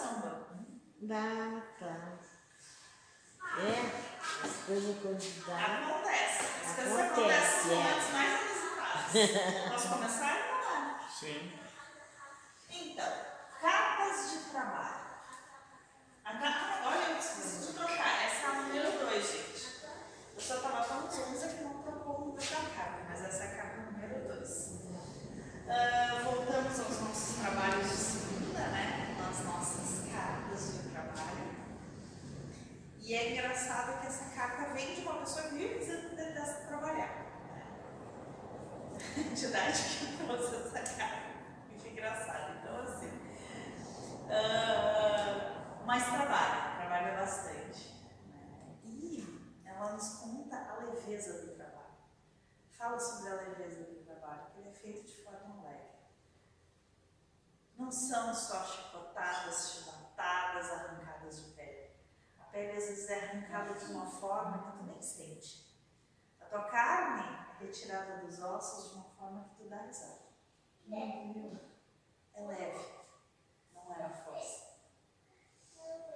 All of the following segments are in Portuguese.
samba. Dá, tá. É, as coisas quando dá. Acontece. As coisas Acontece, acontecem é. momentos mais inusitados. Posso começar? Não. Sim. Então, cartas de trabalho. A carta, olha, eu esqueci de trocar. Essa é a número 2, gente. Eu só estava tão zonza que não trocou o número da carta, mas essa é a carta número 2. voltamos aos nossos trabalhos de segunda, né? Nas nossas cartas de trabalho. E é engraçado que essa carta vem de uma pessoa que vive dizendo que detesta trabalhar. A entidade que trouxe essa carta. Muito engraçado. Então, assim. ah, mas trabalha, trabalha bastante. né? E ela nos conta a leveza do trabalho. Fala sobre a leveza do trabalho, que ele é feito de forma leve. Não são só chicotadas, chibatadas, arrancadas de pele às vezes é arrancada de uma forma que tu nem sente. A tua carne é retirada dos ossos de uma forma que tu dá risada. É leve, não é a força.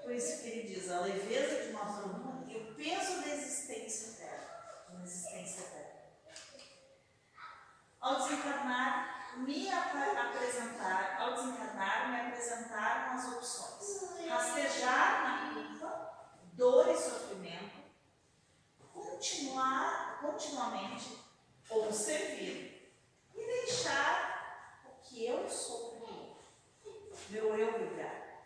Por isso que ele diz a leveza de uma forma e o peso da existência eterna. De uma existência eterna. Ao desencarnar, me ap- apresentar, ao desencarnar, me apresentaram as opções. Rastejar na culpa, dor e sofrimento, continuar continuamente ou servir e deixar o que eu sou para o meu eu brilhar.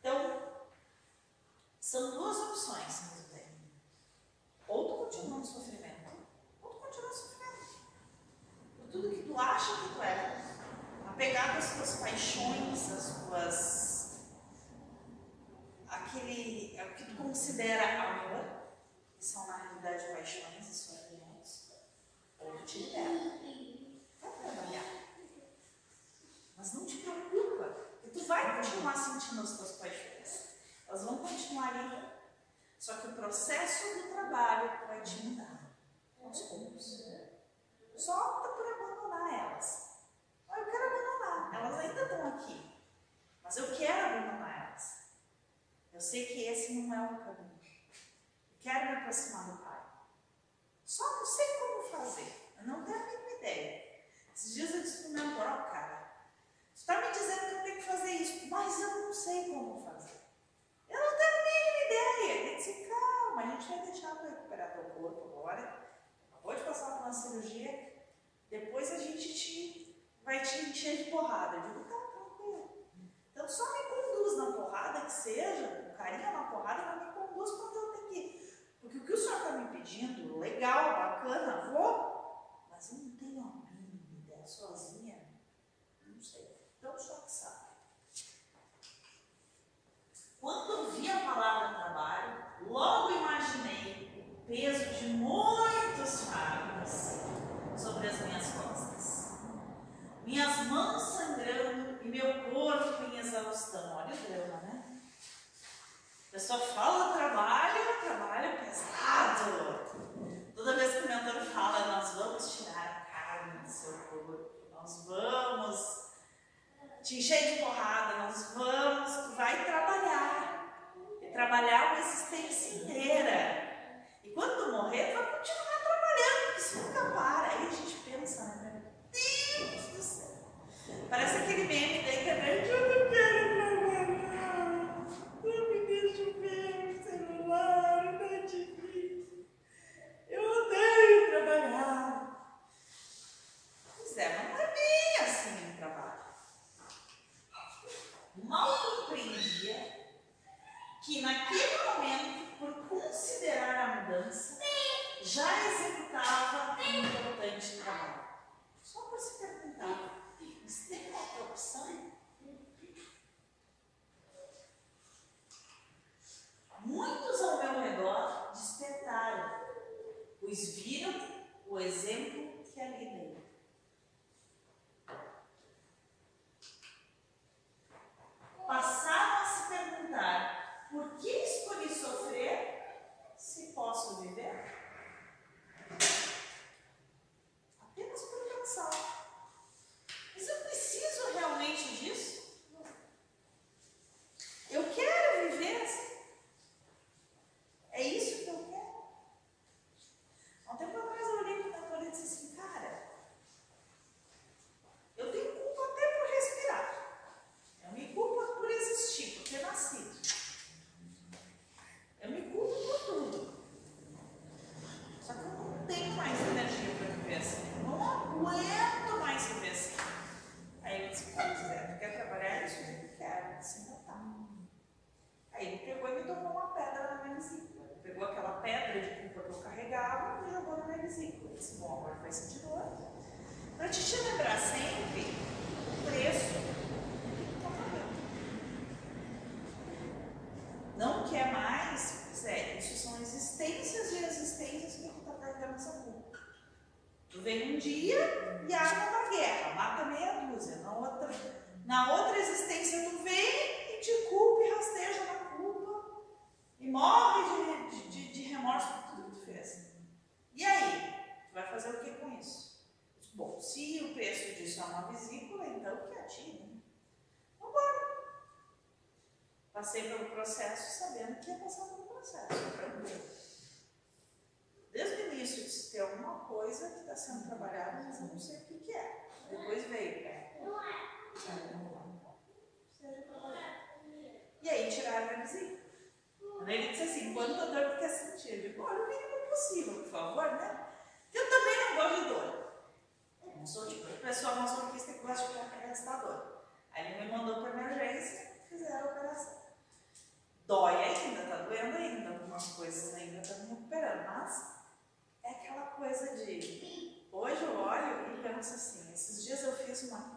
Então, são duas opções, meu bem. Ou tu continua no sofrimento, ou tu continua sofrendo. Por tudo que tu acha que tu é, apegado às tuas paixões, às tuas. aquele. é o que tu considera amor, que são na realidade paixões e sofrimentos, ou te libera. Vai trabalhar. Mas não te preocupa, porque tu vai continuar sentindo as tuas paixões. Elas vão continuar ali. Só que o processo do trabalho vai te mudar. Aos poucos. Só opta por abandonar elas. Ah, Eu quero abandonar. Elas ainda estão aqui. Mas eu quero abandonar elas. Eu sei que esse não é o caminho. Quero me aproximar do Pai. Só não sei como fazer. Eu não tenho a mínima ideia. Esses dias eu disse pro meu avô, ó, cara, você está me dizendo que eu tenho que fazer isso, mas eu não sei como fazer. Eu não tenho a mínima ideia. Ele disse, calma, a gente vai deixar tu recuperar teu corpo agora. Acabou de passar por uma cirurgia. Depois a gente te, vai te encher de porrada. Eu digo, tá, tranquilo. Então só me conduz na porrada que seja, com carinho na porrada, mas me conduz ir. O que o senhor está me pedindo, legal, bacana, vou, mas eu não tenho a mínima ideia, sozinha, não sei. Então o senhor que sabe. Quando eu vi a palavra trabalho, logo imaginei o peso de muitos fardos sobre as minhas costas. Minhas mãos sangrando e meu corpo em exaustão. Olha o drama, né? A pessoa fala trabalho, trabalho pesado. Toda vez que o mentor fala, nós vamos tirar a carne do seu corpo, nós vamos te encher de porrada, nós vamos, tu vai trabalhar. E trabalhar uma existência inteira. E quando morrer, tu vai continuar trabalhando, porque isso nunca para. Aí a gente pensa, né? Deus do céu. Parece aquele meme da internet, disser, mas não é bem assim o trabalho. Mal compreendia que naquele momento, por considerar a mudança, já executava um importante trabalho. Só para se perguntar, você tem outra opção? Muitos ao meu redor despertaram, pois viram vem um dia e arma uma guerra, mata meia dúzia. Na outra, na outra existência tu vem e te culpa e rasteja na culpa e morre de, de, de remorso por tudo que tu fez. E aí? Tu vai fazer o que com isso? Bom, se o preço disso é uma vesícula, então que atire. Né? Vambora. Passei pelo processo sabendo que ia passar pelo processo. Tranquilo. Desde o início disse, tem alguma coisa que está sendo trabalhada, mas eu não sei o que, que é. Depois veio, né? É. E aí tiraram a vizinha. Ele disse assim, quanto a dor que quer sentir? ele digo, olha, o mínimo possível, por favor, né? Eu também não gosto de dor. Eu não sou tipo de pessoa masoquista que gosta de ficar está dor. Aí ele me mandou para emergência, fizeram a operação. Dói ainda, tá doendo ainda, algumas coisas ainda estão recuperando, mas é aquela coisa de. Hoje eu olho e penso assim: esses dias eu fiz uma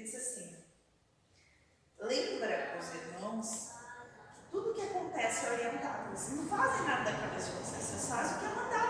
ele diz assim: lembra os irmãos que tudo que acontece é orientado. Vocês não fazem nada para cabeça de vocês fazem o que é mandado.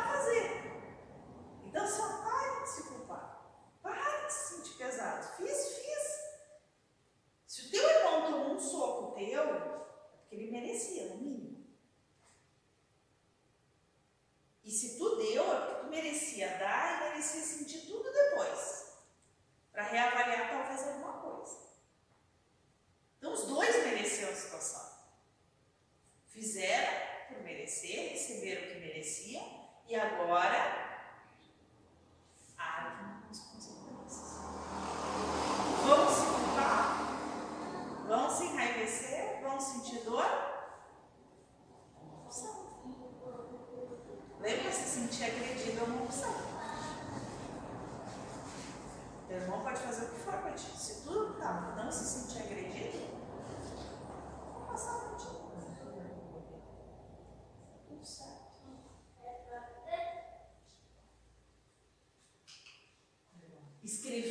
escrever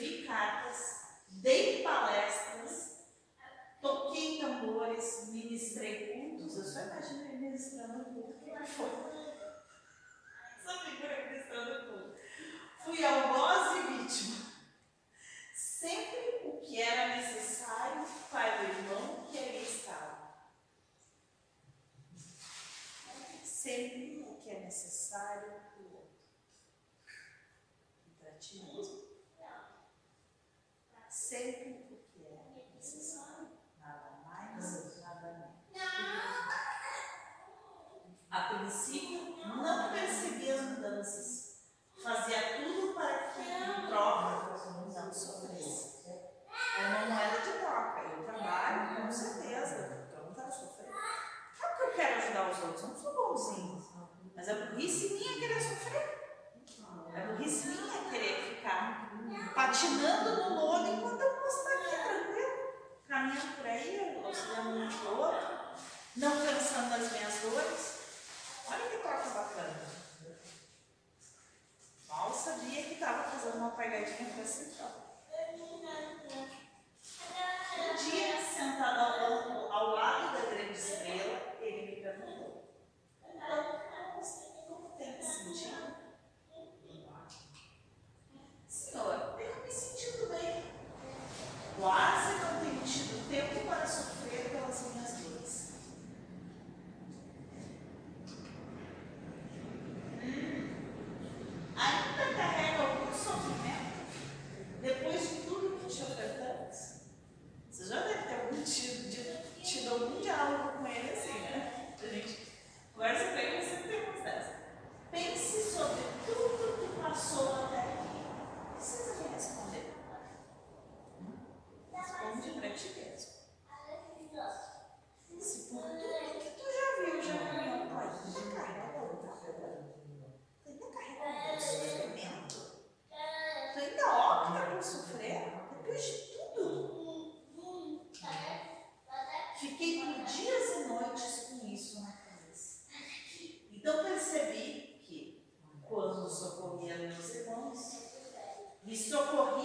person de sofrer depois de tudo. Fiquei por dias e noites com isso na cabeça. Então percebi que, quando socorria meus irmãos, me socorri.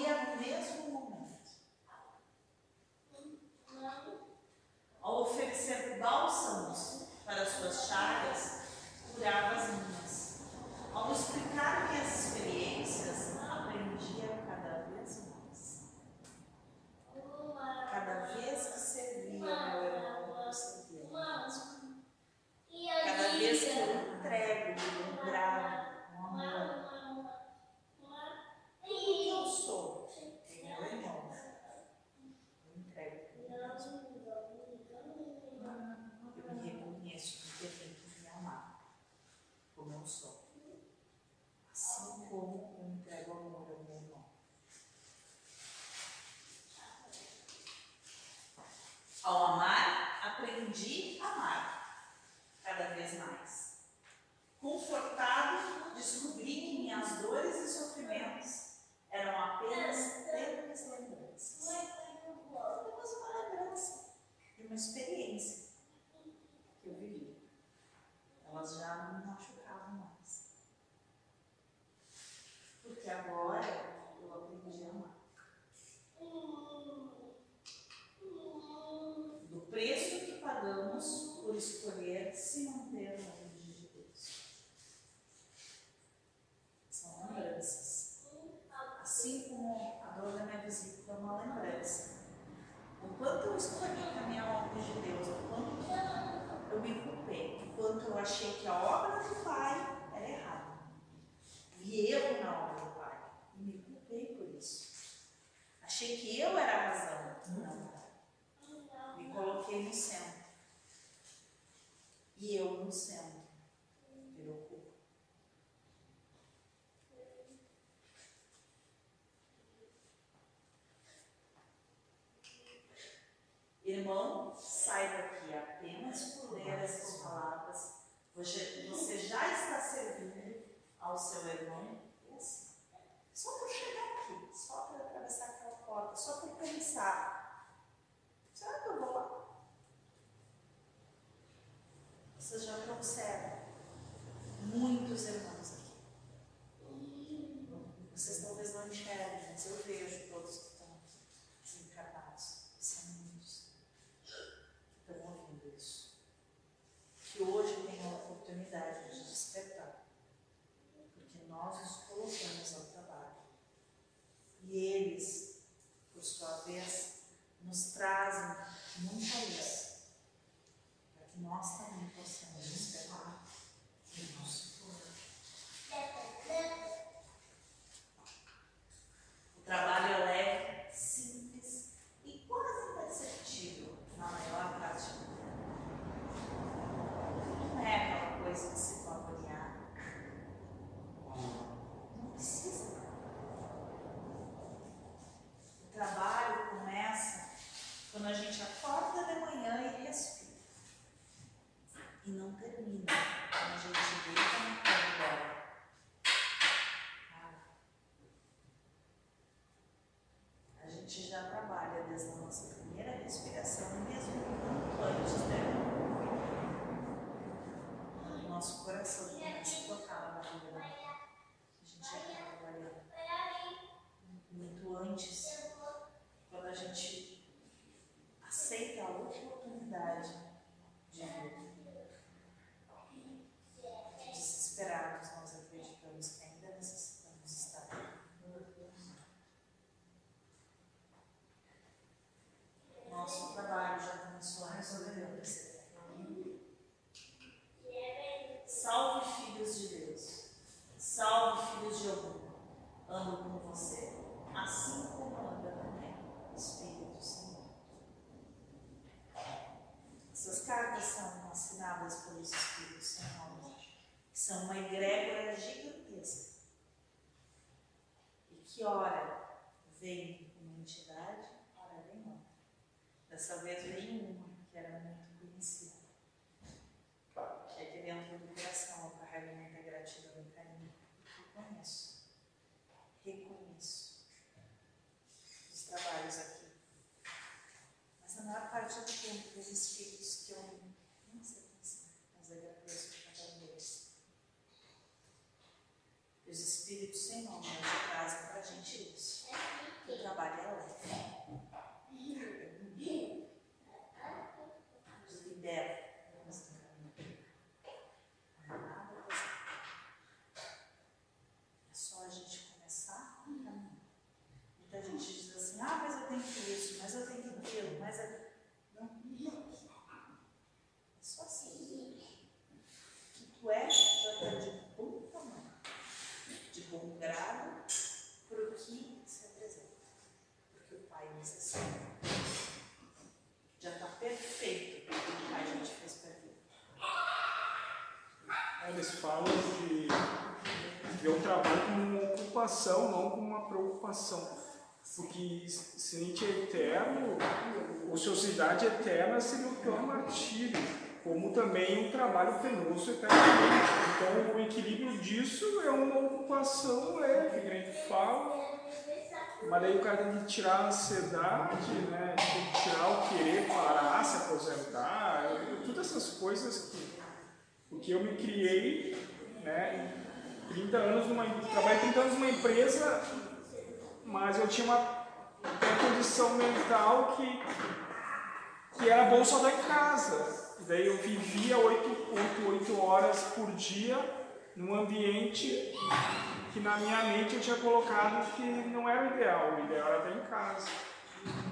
Irmão, sai daqui apenas por ler essas palavras. Você, você já está servindo ao seu irmão. Assim, é. só por chegar aqui, só por atravessar aquela porta, só por pensar. Será que eu vou lá? Vocês já trouxeram muitos irmãos aqui. Vocês talvez não enxerguem, mas eu vejo. sarcasm são uma egrégora gigantesca e que ora vem uma entidade, ora vem outra. Dessa vez veio uma que era muito conhecida. Que é que dentro do coração eu carrego muita gratidão e carinho. Reconheço. Reconheço os trabalhos aqui. Mas a maior parte do tempo dos espíritos que eu nem sei pensar, mas agradeço por cada um deles. E os espíritos sem nome hoje trazem pra gente isso. O trabalho é leve. Nos libera. Nos encaminha. Não há nada a fazer. É só a gente começar a caminhar. Muita gente diz assim, ah, mas eu tenho que isso, mas eu tenho que aquilo, mas eu... Não, não. É só assim. O que tu é, tu é de bom tamanho, de bom grado, para o que se apresenta. Porque o Pai necessita. Já está perfeito o que o Pai já te fez perfeito. Eles falam de ver o trabalho como uma ocupação, não como uma preocupação. Porque se a gente é eterno, ociosidade eterna seria o pior martírio, como também o trabalho penoso eternamente. Então, o equilíbrio disso é uma ocupação leve, que a gente fala, mas daí o cara tem que tirar a ansiedade, né? tem que tirar o querer parar, se aposentar, todas essas coisas que porque eu me criei, né, 30 anos numa, trabalhei 30 anos numa empresa, mas eu tinha uma condição mental que, que era bom só estar em casa. E daí eu vivia 8, 8, 8 horas por dia num ambiente que na minha mente eu tinha colocado que não era o ideal, o ideal era estar em casa.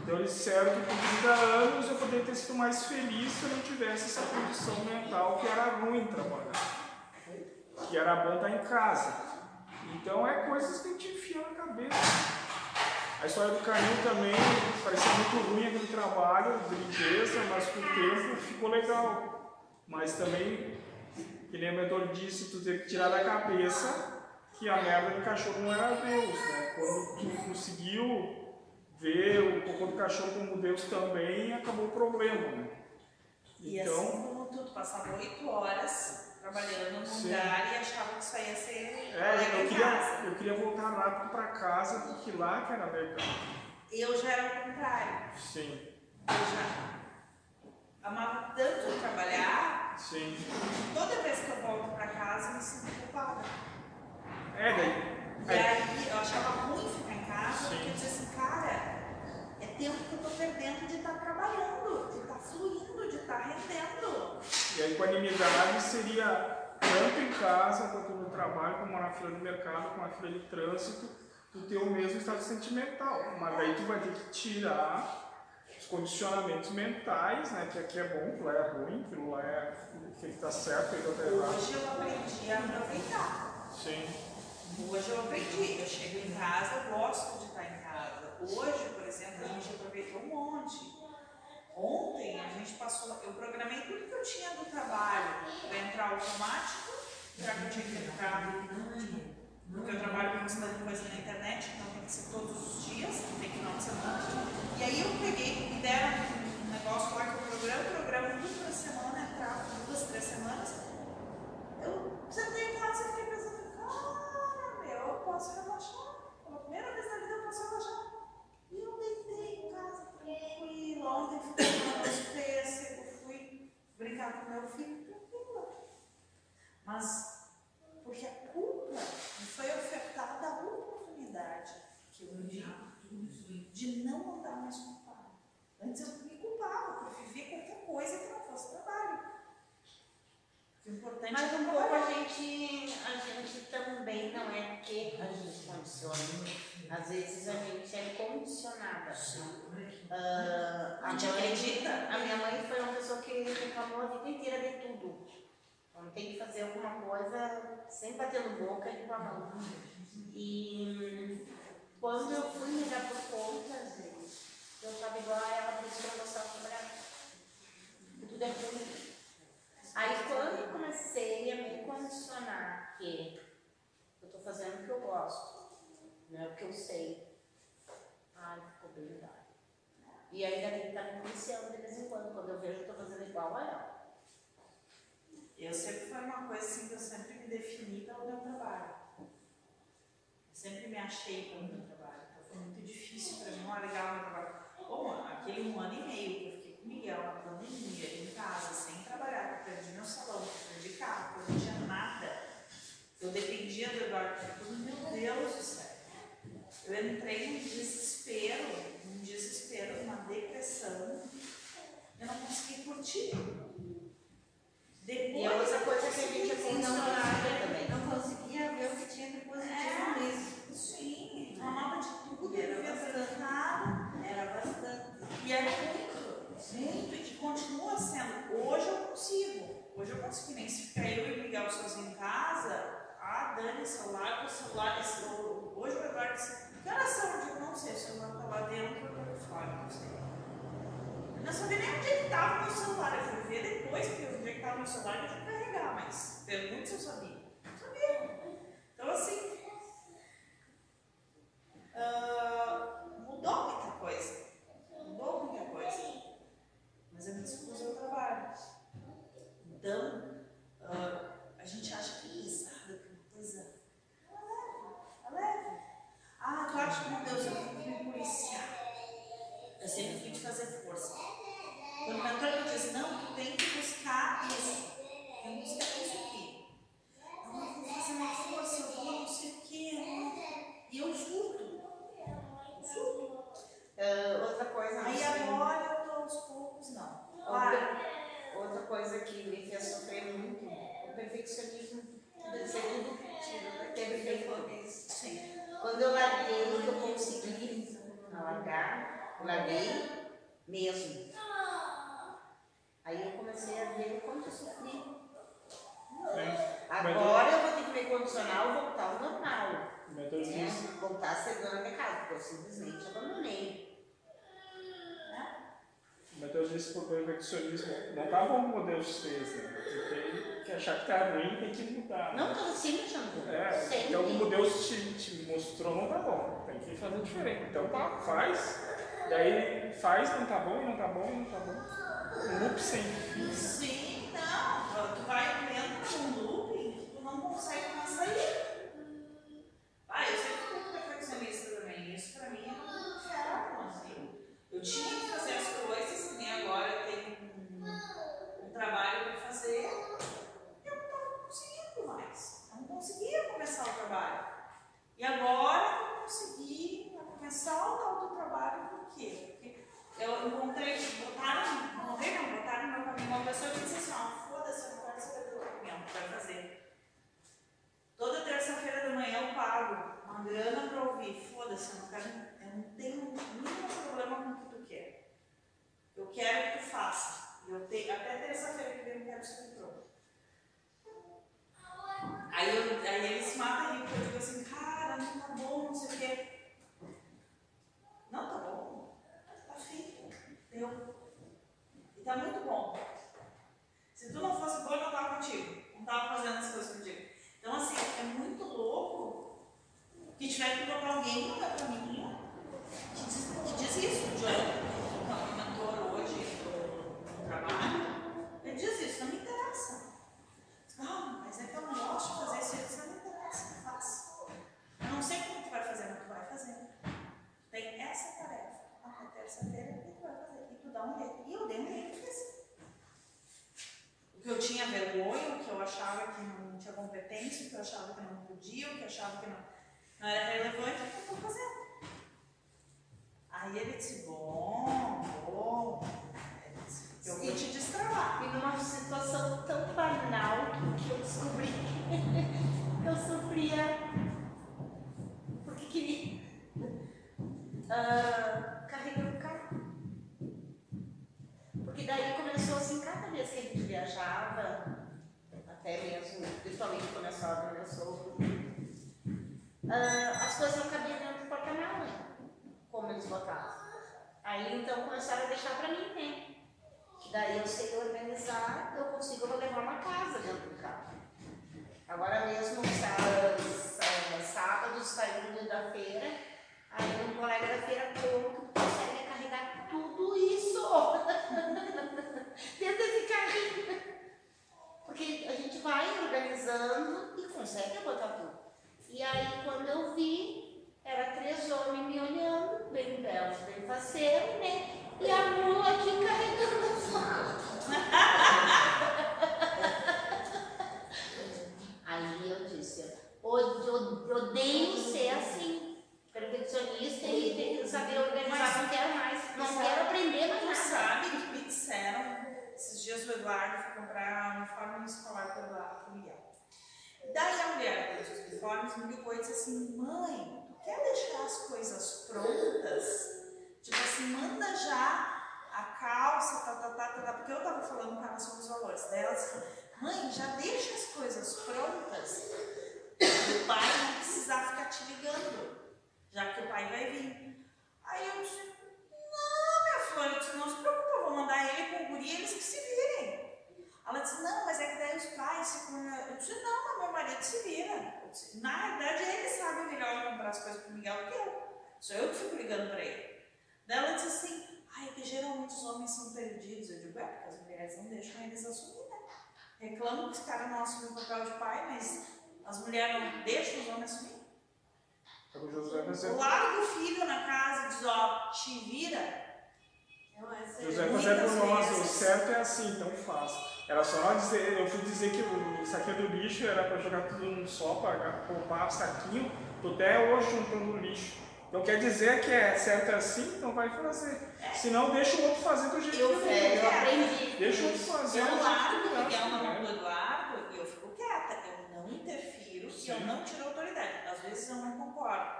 Então eles disseram que por 30 anos eu poderia ter sido mais feliz se eu não tivesse essa condição mental que era ruim trabalhar. Que era bom estar em casa. Então é coisas que a gente enfia na cabeça. A história do Canil também parecia muito ruim aquele trabalho de mas com o tempo ficou legal. Mas também, que nem o mentor disse, tu teve que tirar da cabeça que a merda do cachorro não era Deus, né? Quando tu conseguiu ver o cocô do cachorro como Deus também, acabou o problema, né? E assim como tu, tu passava oito horas trabalhando num Sim. lugar e achava que isso ia ser É, eu queria, casa. eu queria voltar rápido para casa, porque lá que era legal. Eu já era o contrário. Sim, Eu já amava tanto trabalhar, sim. toda vez que eu volto pra casa eu me sinto culpada. É, daí. E aí- aí eu achava ruim ficar em casa, Sim. porque eu dizia assim, cara, é tempo que eu tô perdendo de estar trabalhando, de estar fluindo, de estar rendendo. E a equanimidade seria tanto em casa quanto no trabalho, como na fila de mercado, como na fila de trânsito, tu ter o mesmo estado sentimental. Mas daí tu vai ter que tirar condicionamentos mentais, né? Que aqui é bom, que lá é ruim, que lá é que ele tá certo, ele tá errado. Hoje eu aprendi a aproveitar. Sim, Hoje eu aprendi, eu chego em casa, eu gosto de estar em casa. Hoje, por exemplo, a gente aproveitou um monte. Ontem a gente passou, eu programei tudo que eu tinha do trabalho para entrar automático, já que eu tinha que entrar, porque eu trabalho com ministrando coisa na internet, então tem que ser todos os dias, não tem final de semana. E aí eu peguei, me deram um negócio lá que eu programo, programa duas por semana, entrava duas, três semanas. Eu sentei em casa e fiquei pensando, cara, meu, eu posso relaxar. Pela primeira vez na vida eu posso relaxar. E eu deitei em casa, tranquilo, ontem fiquei com meus pêssegos, fui brincar com meu filho, tranquilo. Mas porque a culpa me foi ofertada a oportunidade que eu de não andar mais com o pai. Antes eu me culpava por viver qualquer coisa que não fosse trabalho. O importante Mas é um pouco a gente, a gente também não é que a gente condiciona. Às vezes a gente é condicionada. Ah, A gente mãe- acredita? A minha mãe foi uma pessoa que reclamou a vida inteira de tudo. Quando tem que fazer alguma coisa, sempre batendo boca e reclamando. E quando eu fui me dar por conta, gente, eu estava igual a ela, gostava de trabalhar. Tudo é ruim. Aí quando eu comecei a me condicionar que eu estou fazendo o que eu gosto, não é o que eu sei, ai, ficou bem verdade. E ainda tem que estar me policiando de vez em quando, quando eu vejo eu estou fazendo igual a ela. Eu sempre foi uma coisa assim que eu sempre me defini pelo meu trabalho. Eu sempre me achei pelo meu trabalho. Então foi muito difícil para mim largar o meu trabalho. Bom, aquele um ano e meio que eu fiquei com o Miguel na pandemia, em casa, sem trabalhar, eu perdi meu salão, perdi carro, eu não tinha nada. Eu dependia do Eduardo para. Meu Deus do céu. Eu entrei num desespero, num desespero, numa depressão. Eu não consegui curtir. Depois, E é outra coisa que a gente não conseguia também. Não conseguia ver o que tinha de positivo nisso. Sim, reclamava de tudo, Era bastante. Era bastante. E é muito, muito, e continua sendo. Hoje eu consigo. Hoje eu consigo, nem se ficar eu e o Miguel sozinho em casa, ah, dane celular, o celular, esse, hoje o Eduardo disse, que horas são? Eu não sei, o celular tá lá dentro, eu tô fora, não sei. Não sabia nem onde é que estava o meu celular, eu fui ver depois, porque onde é que estava o meu celular, eu tinha que carregar, mas pergunta se eu sabia. Não sabia. Então assim, ah, mudou muita coisa. Mudou muita coisa. Mas eu me dispus ao trabalho. Então, ah, a gente acha que é pesado, que é uma coisa. É leve, é leve. Ah, tu acha, meu Deus, eu tenho que me policiar. Eu sempre fui de fazer força. Quando o mentor me diz, não, tu tem que buscar isso. Tem que buscar isso aqui. Não, eu vou fazer uma força, eu vou não sei o quê. E eu surto. Eu surto. Ah, outra coisa, Aí assim, agora eu tô aos poucos, não. outra, outra coisa que me fez sofrer muito, o perfeccionismo tudo tiro, ter perfeito. Sim. Quando eu larguei, eu consegui largar, larguei mesmo. Aí eu comecei a ver o quanto eu sofri. É. Agora eu vou ter que me condicionar ao voltar ao normal. O Né? Voltar a ser dona da casa, porque eu simplesmente abandonei. o diz que o perfeccionismo não tá bom como Deus fez, né? Tem que achar que tá ruim tem que mudar. Não estou sempre achando ruim. É, então como Deus te, te mostrou não tá bom, tem que fazer diferente. Então tá, faz, daí faz, não tá bom, não tá bom, não tá bom. Um loop sem fim. Sim, não. Tu vai dentro num looping, tu não consegue mais sair. Ah, eu sempre fui muito perfeccionista também. Isso pra mim é um inferno, assim. Eu tinha que fazer as coisas, que nem agora eu tenho um, um trabalho pra fazer. Eu não tava conseguindo mais. Eu não conseguia começar o trabalho. E agora eu consegui começar o tal do trabalho, por quê? Porque eu encontrei, botaram, encontrei não, botaram no meu caminho uma pessoa que disse assim, ó, foda-se, eu não quero saber do tu vai fazer. Toda terça-feira da manhã eu pago uma grana pra ouvir, foda-se, eu não quero, eu não tenho nenhum problema com o que tu quer. Eu quero que tu faça. Eu tenho, até terça-feira que vem eu quero ser pronto. Aí, eu, aí ele se mata aí, porque eu digo assim, cara, não tá bom, não sei o quê. Não tá bom, tá feito, E tá muito bom. Se tu não fosse bom, eu não tava contigo, não tava fazendo as coisas contigo. Então, assim, é muito louco que tiver que botar alguém no meu caminho que diz, que diz isso, o John, que é o mentor hoje do trabalho, ele diz isso, não me interessa. Não, mas é que eu não gosto de fazer isso, isso não me interessa, não. Eu não sei como tu vai fazer, mas tu vai fazer. Tem essa tarefa. Até terça-feira, e eu dei um jeito. O que eu tinha vergonha, o que eu achava que não tinha competência, o que eu achava que não podia, o que eu achava que não, não era relevante, eu estou fazendo. Aí ele disse, bom, bom, eu vou te destravar. E numa situação tão banal que eu descobri que eu sofria porque queria. Uh, principalmente quando a sogra meu sogro, ah, as coisas não cabiam dentro do porta-mala, como eles botavam. Aí então começaram a deixar para mim, né? Daí eu sei organizar, eu consigo levar uma casa dentro do carro. Agora mesmo, sábados, sábados saindo da feira, aí um colega da feira tu consegue carregar tudo isso dentro desse carrinho. Porque a gente vai organizando e consegue botar tudo. E aí quando eu vi, era três homens me olhando, bem belos, bem faceiros, né? E a mula aqui carregando as malas. Aí eu disse, "O- eu odeio ser assim, perfeccionista e ter que saber organizar, Mas- não quero mais, não Sabe- quero aprender mais Tu nada. sabe que me disseram, esses dias o Eduardo foi comprar uniforme escolar para o Eduardo pro Miguel. Daí a mulher dos uniformes me ligou e disse assim, mãe, quer deixar as coisas prontas? Tipo assim, manda já a calça, tá, tá, tá, tá, tá, porque eu tava falando com ela sobre os valores dela, assim, mãe, já deixa as coisas prontas, o pai não precisar ficar te ligando, já que o pai vai vir. Aí eu disse, não, minha flor, não se preocupa, eu vou mandar ele com o guri, eles que se virem. Ela disse, não, mas é que daí os pais se Eu disse, não, mas meu marido se vira. Disse, Na verdade, ele sabe melhor comprar as coisas pro Miguel do que eu. Sou eu que fico ligando pra ele. Daí ela disse assim, ai, é que geralmente os homens são perdidos. Eu digo, é, porque as mulheres não deixam eles assumir, né? Reclamam que os caras não assumem o papel de pai, mas as mulheres não deixam os homens assumir. O José Larga o filho na casa e diz, ó, te vira. José é ser muitas pro nosso, o certo é assim, então faz. Era só dizer, eu fui dizer que o saquinho do lixo era para jogar tudo num só, para poupar saquinho, tô até hoje juntando lixo. Então quer dizer que é certo é assim, então vai fazer. Senão deixa o outro fazer do jeito Eu que fico ele Eu aprendi. Deixa o outro fazer. Eu largo que o ele Miguel acha, na mão né? do Eduardo e eu fico quieta. Eu não interfiro e eu não tiro autoridade. Às vezes eu não concordo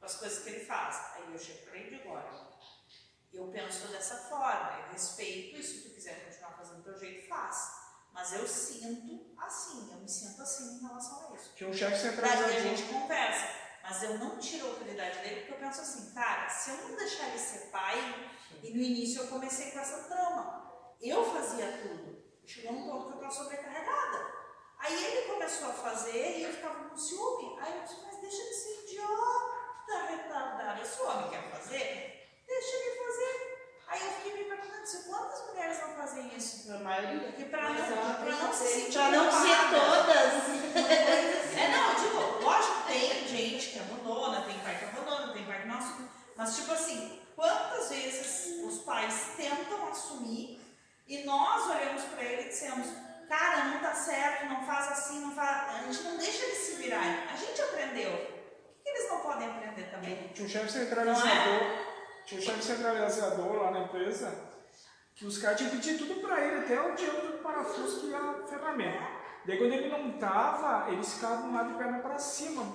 com as coisas que ele faz. Aí eu chego pra ele e digo, olha, eu penso dessa forma, eu respeito e se tu quiser continuar fazendo do teu jeito, faz. Mas eu sinto assim, eu me sinto assim em relação a isso. Tinha um chefe Daí a gente conversa. Mas eu não tiro a autoridade dele porque eu penso assim, cara, se eu não deixar ele ser pai, e no início eu comecei com essa trama, eu fazia tudo. Chegou um ponto que eu estava sobrecarregada. Aí ele começou a fazer e eu ficava com ciúme. Aí eu disse, mas deixa ele ser idiota, retardado. Esse homem quer fazer? Deixa ele fazer. Aí eu fiquei me perguntando, disse, quantas mulheres não fazem isso? A maioria. Porque pra Mas não, pra não se ser- sentir Pra não ser todas. É, não, tipo, lógico que tem gente que abandona, tem pai que abandona, tem pai que não assume. Mas, tipo assim, quantas vezes os pais tentam assumir e nós olhamos pra ele e dissemos, cara, não tá certo, não faz assim, não faz. A gente não deixa eles se virarem. A gente aprendeu. Por que que eles não podem aprender também? Tinha um chefe centralizador, tinha um chefe centralizador lá na empresa, que os caras tinham que pedir tudo pra ele, até o diâmetro do parafuso que era a ferramenta. Daí quando ele não tava, eles ficavam lá de perna pra cima.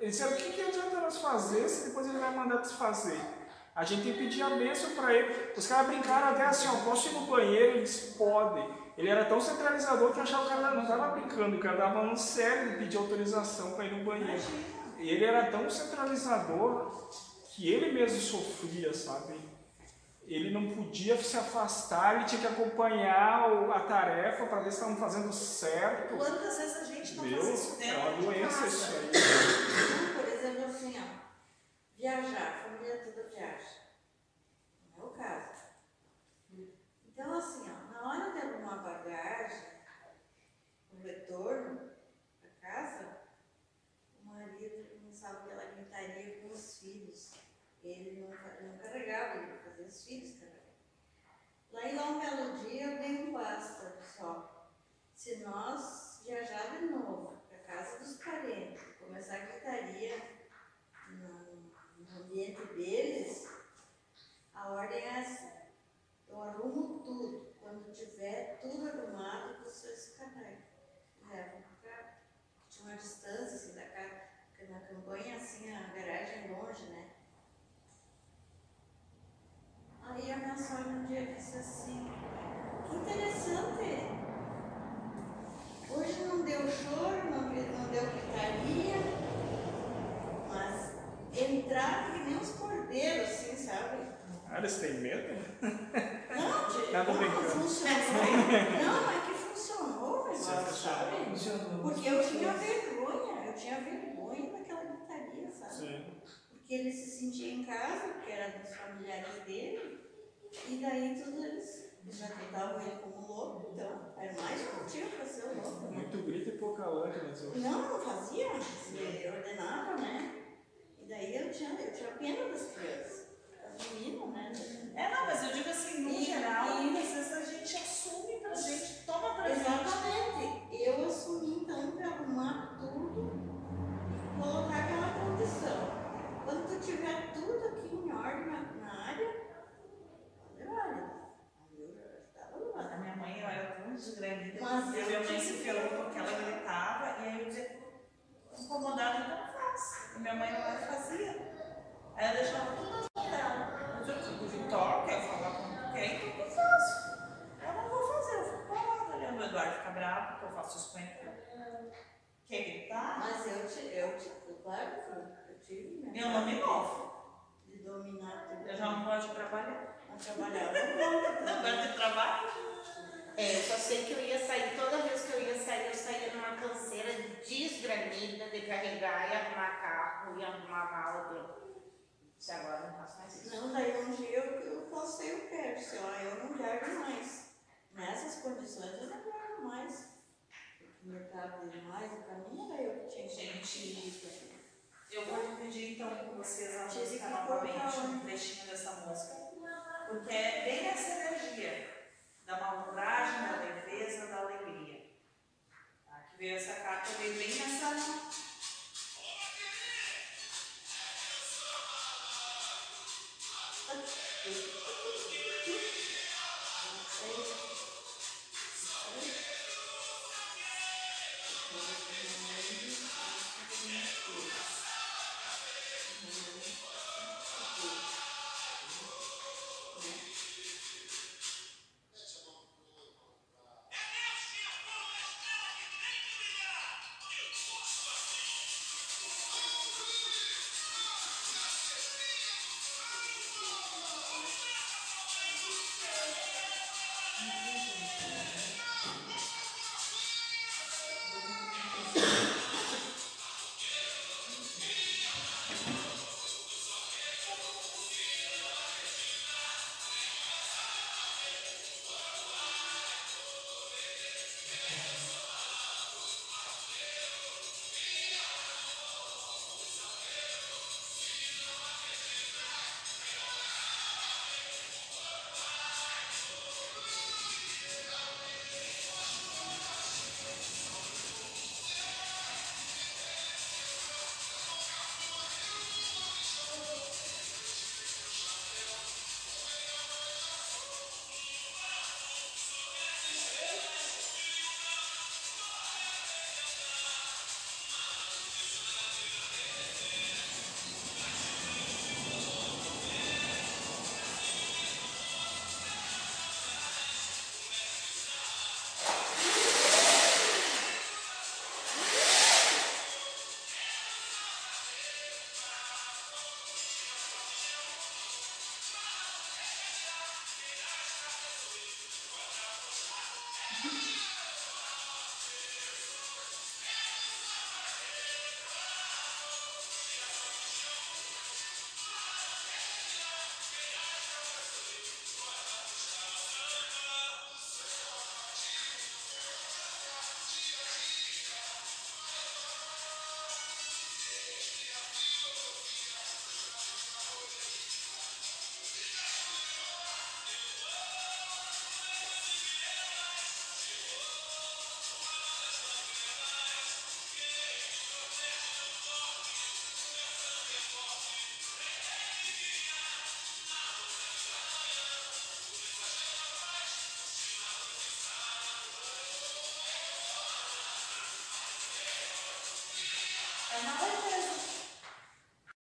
Eles disseram, o que, que adianta nós fazer se depois ele vai mandar desfazer? A gente tem que pedir a bênção pra ele. Os caras brincaram até assim, ó, posso ir no banheiro? Eles podem. Ele era tão centralizador que achava que o cara não tava brincando, o cara tava falando sério de pedir autorização pra ir no banheiro. E ele era tão centralizador que ele mesmo sofria, sabe? Ele não podia se afastar, ele tinha que acompanhar a tarefa para ver se estavam fazendo certo. Quantas vezes a gente não Meu, faz isso é dentro uma de doença isso aí. Então, por exemplo, assim, ó, viajar, a família toda viaja. Não é o caso. Então, assim, ó, na hora de arrumar bagagem, o retorno para casa, o marido começava aquela gritaria com os filhos. Ele não, fa- não carregava, ele fazia os filhos carregar. Lá em lá um belo dia eu dei um basta só. Se nós viajar de novo para casa começar a gritaria no, no ambiente deles, a ordem é assim. Eu arrumo tudo. Quando tiver tudo arrumado, vocês carregam. Levam pra. Tinha uma distância assim da casa, porque na campanha assim a garagem é longe, né? Aí a minha sogra um dia disse assim, que interessante. Hoje não deu choro, não, deu- não deu gritaria, mas entraram que nem os cordeiros, assim, sabe? Ah, eles têm medo? Não, de, Nada não, brincando. funcionou. Não, é que funcionou o negócio, sabe? Funcionou. Porque eu tinha vergonha, eu tinha vergonha daquela gritaria, sabe? Sim. Porque ele se sentia em casa, porque era dos familiares dele, e daí todos eles já tratavam ele como louco, então era mais um motivo para ser o louco. né? Muito grito e pouca lágrima. Zé. Não, não fazia, ele ordenava, né? E daí eu tinha, eu tinha pena das crianças, das meninas, né? É, não, mas eu digo assim, no E- geral, e- muitas vezes a gente assume pra gente, toma pra gente. Exatamente. Eu assumi então para arrumar tudo colocar aquela condição. Quando tu tiver tudo aqui em ordem na, área, olha, olha, eu estava. A minha mãe, eu era tão desgramida, Mas minha mãe se ferrou porque ela gritava, e aí eu dizia, incomodada, então não faz. E minha mãe não fazia. Aí ela deixava tudo na mão dela. Mas eu digo, Vitor, quer falar como tu quer, então eu faço. Eu não vou fazer, eu fico parada. O Eduardo fica bravo porque eu faço isso com ele. Quer gritar? Mas eu, ti- eu, ti- claro que eu tive. minha Eu não me parte movo. De dominar tudo. Eu já não gosto de trabalhar. Não trabalhava muito. Não gosto de trabalho. É, eu só sei que eu ia sair, toda vez que eu ia sair, eu saía numa canseira desgramida de carregar e arrumar carro e arrumar mala. Se agora eu não faço mais isso. Não, daí um dia eu, eu passei o pé, disse, ó, eu não viajo mais. Nessas condições eu não viajo mais. Mercado demais, o caminho era eu que tinha Gente, Eu vou dividir então com vocês a música novamente, um trechinho dessa música. Porque é bem essa energia da malandragem, da leveza, da alegria. Tá? Que veio essa carta, veio bem nessa. Thank